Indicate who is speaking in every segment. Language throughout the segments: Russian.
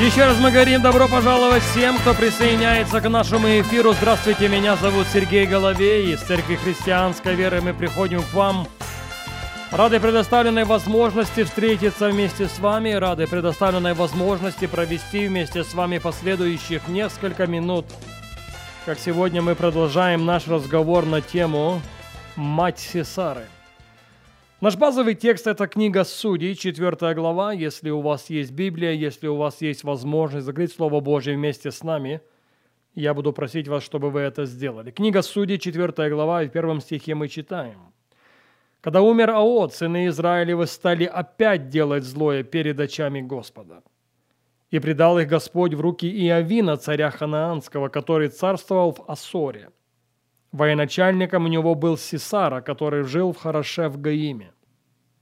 Speaker 1: Еще раз мы говорим добро пожаловать всем, кто присоединяется к нашему эфиру. Здравствуйте, меня зовут Сергей Головей. Из Церкви Христианской Веры мы приходим к вам Рады предоставленной возможности встретиться вместе с вами, рады предоставленной возможности провести вместе с вами последующих несколько минут. Как сегодня мы продолжаем наш разговор на тему «Мать Сесары». Наш базовый текст – это книга Судей, 4 глава. Если у вас есть Библия, если у вас есть возможность закрыть Слово Божье вместе с нами, я буду просить вас, чтобы вы это сделали. Книга Судей, 4 глава, и в первом стихе мы читаем. «Когда умер Аот, сыны Израилевы стали опять делать злое перед очами Господа. И предал их Господь в руки Иовина, царя Ханаанского, который царствовал в Ассоре – Военачальником у него был Сисара, который жил в Хороше в Гаиме.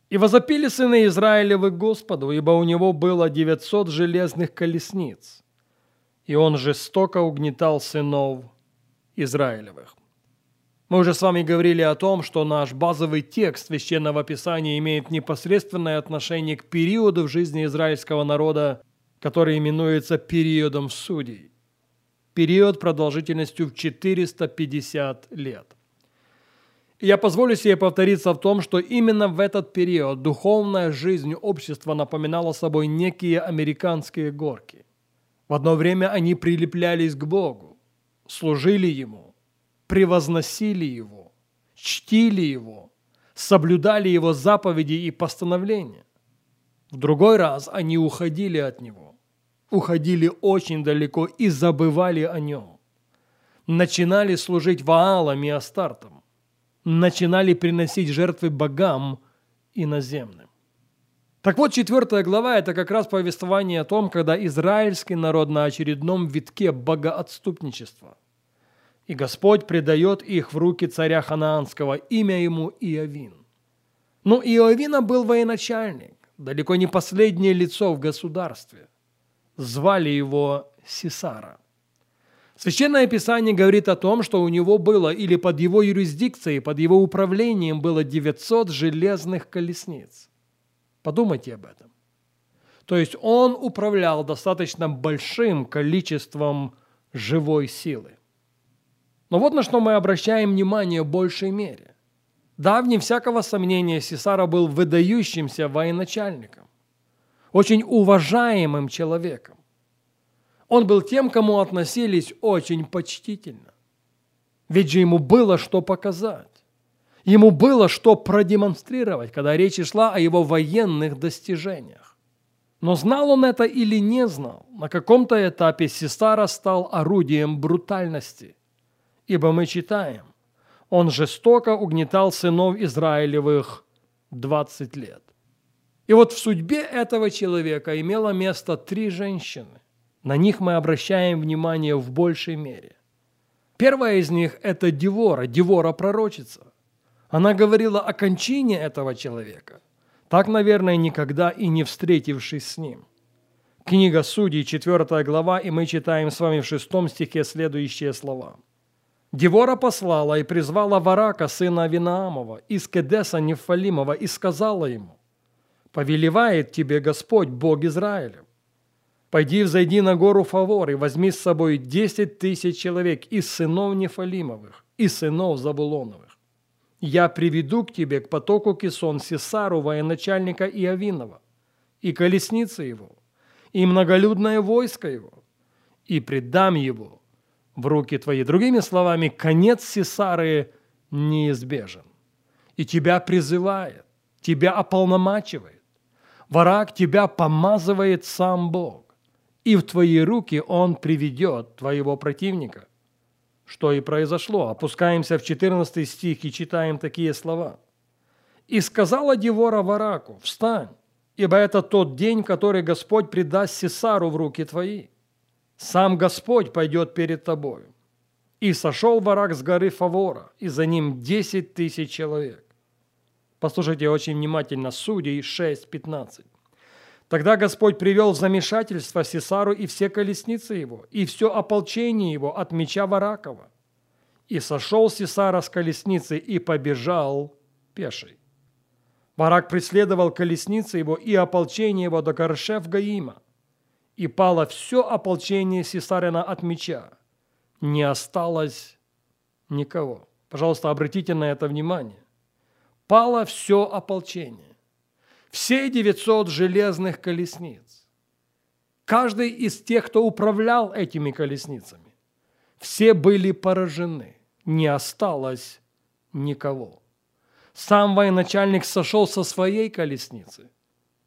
Speaker 1: И возопили сыны Израилевы Господу, ибо у него было девятьсот железных колесниц, и он жестоко угнетал сынов Израилевых. Мы уже с вами говорили о том, что наш базовый текст Священного Писания имеет непосредственное отношение к периоду в жизни израильского народа, который именуется периодом судей период продолжительностью в 450 лет. я позволю себе повториться в том, что именно в этот период духовная жизнь общества напоминала собой некие американские горки. В одно время они прилеплялись к Богу, служили Ему, превозносили Его, чтили Его, соблюдали Его заповеди и постановления. В другой раз они уходили от Него уходили очень далеко и забывали о нем. Начинали служить Ваалам и Астартам. Начинали приносить жертвы богам иноземным. Так вот, четвертая глава – это как раз повествование о том, когда израильский народ на очередном витке богоотступничества. И Господь предает их в руки царя Ханаанского, имя ему Иовин. Но Иовина был военачальник, далеко не последнее лицо в государстве – звали его Сесара. Священное Писание говорит о том, что у него было или под его юрисдикцией, под его управлением было 900 железных колесниц. Подумайте об этом. То есть он управлял достаточно большим количеством живой силы. Но вот на что мы обращаем внимание в большей мере. Да, вне всякого сомнения, Сесара был выдающимся военачальником очень уважаемым человеком. Он был тем, кому относились очень почтительно. Ведь же ему было что показать. Ему было что продемонстрировать, когда речь шла о его военных достижениях. Но знал он это или не знал, на каком-то этапе Сесара стал орудием брутальности. Ибо мы читаем, он жестоко угнетал сынов Израилевых 20 лет. И вот в судьбе этого человека имело место три женщины. На них мы обращаем внимание в большей мере. Первая из них – это Девора, Девора-пророчица. Она говорила о кончине этого человека, так, наверное, никогда и не встретившись с ним. Книга Судей, 4 глава, и мы читаем с вами в шестом стихе следующие слова. Девора послала и призвала Варака, сына Авинаамова, из Кедеса Нефалимова, и сказала ему, повелевает тебе Господь, Бог Израилев. Пойди взойди на гору Фавор и возьми с собой десять тысяч человек из сынов Нефалимовых, и сынов Забулоновых. Я приведу к тебе к потоку Кисон Сесару, военачальника Иовинова, и колесницы его, и многолюдное войско его, и предам его в руки твои. Другими словами, конец Сесары неизбежен. И тебя призывает, тебя ополномачивает Враг тебя помазывает сам Бог, и в твои руки Он приведет твоего противника. Что и произошло. Опускаемся в 14 стих и читаем такие слова. «И сказала Девора Вараку, встань, ибо это тот день, который Господь предаст Сесару в руки твои. Сам Господь пойдет перед тобою. И сошел барак с горы Фавора, и за ним десять тысяч человек. Послушайте очень внимательно, Судей 6.15. Тогда Господь привел в замешательство Сесару и все колесницы его, и все ополчение его от меча Варакова. И сошел Сесара с колесницы и побежал пеший. Варак преследовал колесницы его и ополчение его до Каршев Гаима. И пало все ополчение Сесарина от меча. Не осталось никого. Пожалуйста, обратите на это внимание. Пало все ополчение. Все 900 железных колесниц. Каждый из тех, кто управлял этими колесницами, все были поражены. Не осталось никого. Сам военачальник сошел со своей колесницы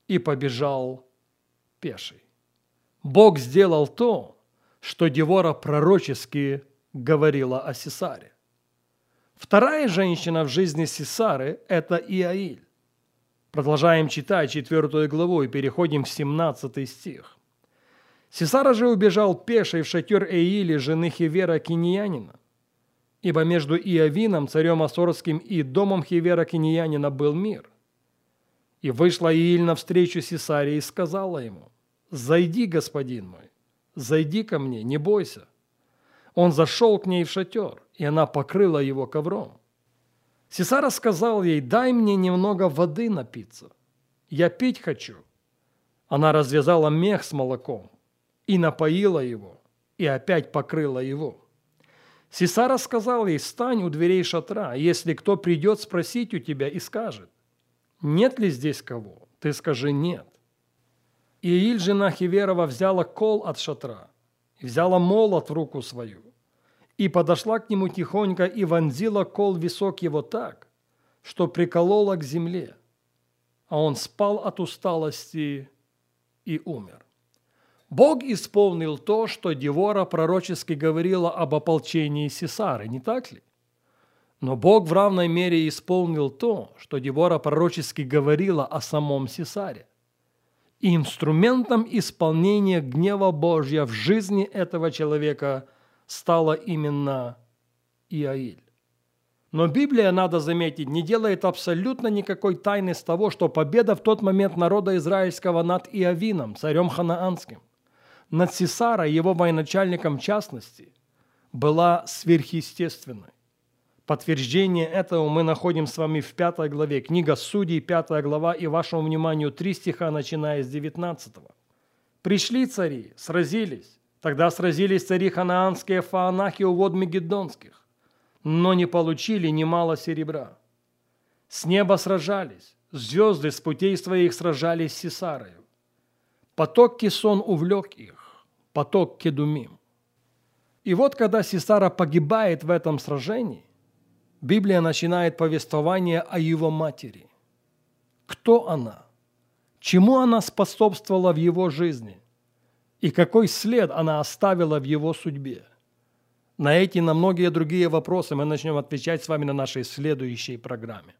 Speaker 1: и побежал пеший. Бог сделал то, что Девора пророчески говорила о Сесаре. Вторая женщина в жизни Сесары – это Иаиль. Продолжаем читать четвертую главу и переходим в 17 стих. Сесара же убежал пешей в шатер Эили, жены Хивера Киньянина, ибо между Иовином, царем Асорским, и домом Хивера Киньянина был мир. И вышла Ииль навстречу Сесаре и сказала ему, «Зайди, господин мой, зайди ко мне, не бойся». Он зашел к ней в шатер, и она покрыла его ковром. Сесара сказал ей, «Дай мне немного воды напиться, я пить хочу». Она развязала мех с молоком и напоила его, и опять покрыла его. Сесара сказал ей, стань у дверей шатра, если кто придет спросить у тебя и скажет, нет ли здесь кого, ты скажи нет. Ииль, жена Хиверова, взяла кол от шатра, и взяла молот в руку свою, и подошла к нему тихонько и вонзила кол висок его так, что приколола к земле, а он спал от усталости и умер. Бог исполнил то, что Девора пророчески говорила об ополчении Сесары, не так ли? Но Бог в равной мере исполнил то, что Девора пророчески говорила о самом Сесаре. И инструментом исполнения гнева Божья в жизни этого человека стала именно Иаиль. Но Библия, надо заметить, не делает абсолютно никакой тайны с того, что победа в тот момент народа израильского над Иовином, царем ханаанским, над Сесарой, его военачальником в частности, была сверхъестественной. Подтверждение этого мы находим с вами в пятой главе. Книга Судей, пятая глава, и вашему вниманию три стиха, начиная с 19. «Пришли цари, сразились. Тогда сразились цари ханаанские в Фаанахе у вод Мегедонских, но не получили немало серебра. С неба сражались, звезды с путей своих сражались с Сесарою. Поток Кисон увлек их, поток Кедумим. И вот когда Сесара погибает в этом сражении, Библия начинает повествование о его матери. Кто она? Чему она способствовала в его жизни? И какой след она оставила в его судьбе? На эти и на многие другие вопросы мы начнем отвечать с вами на нашей следующей программе.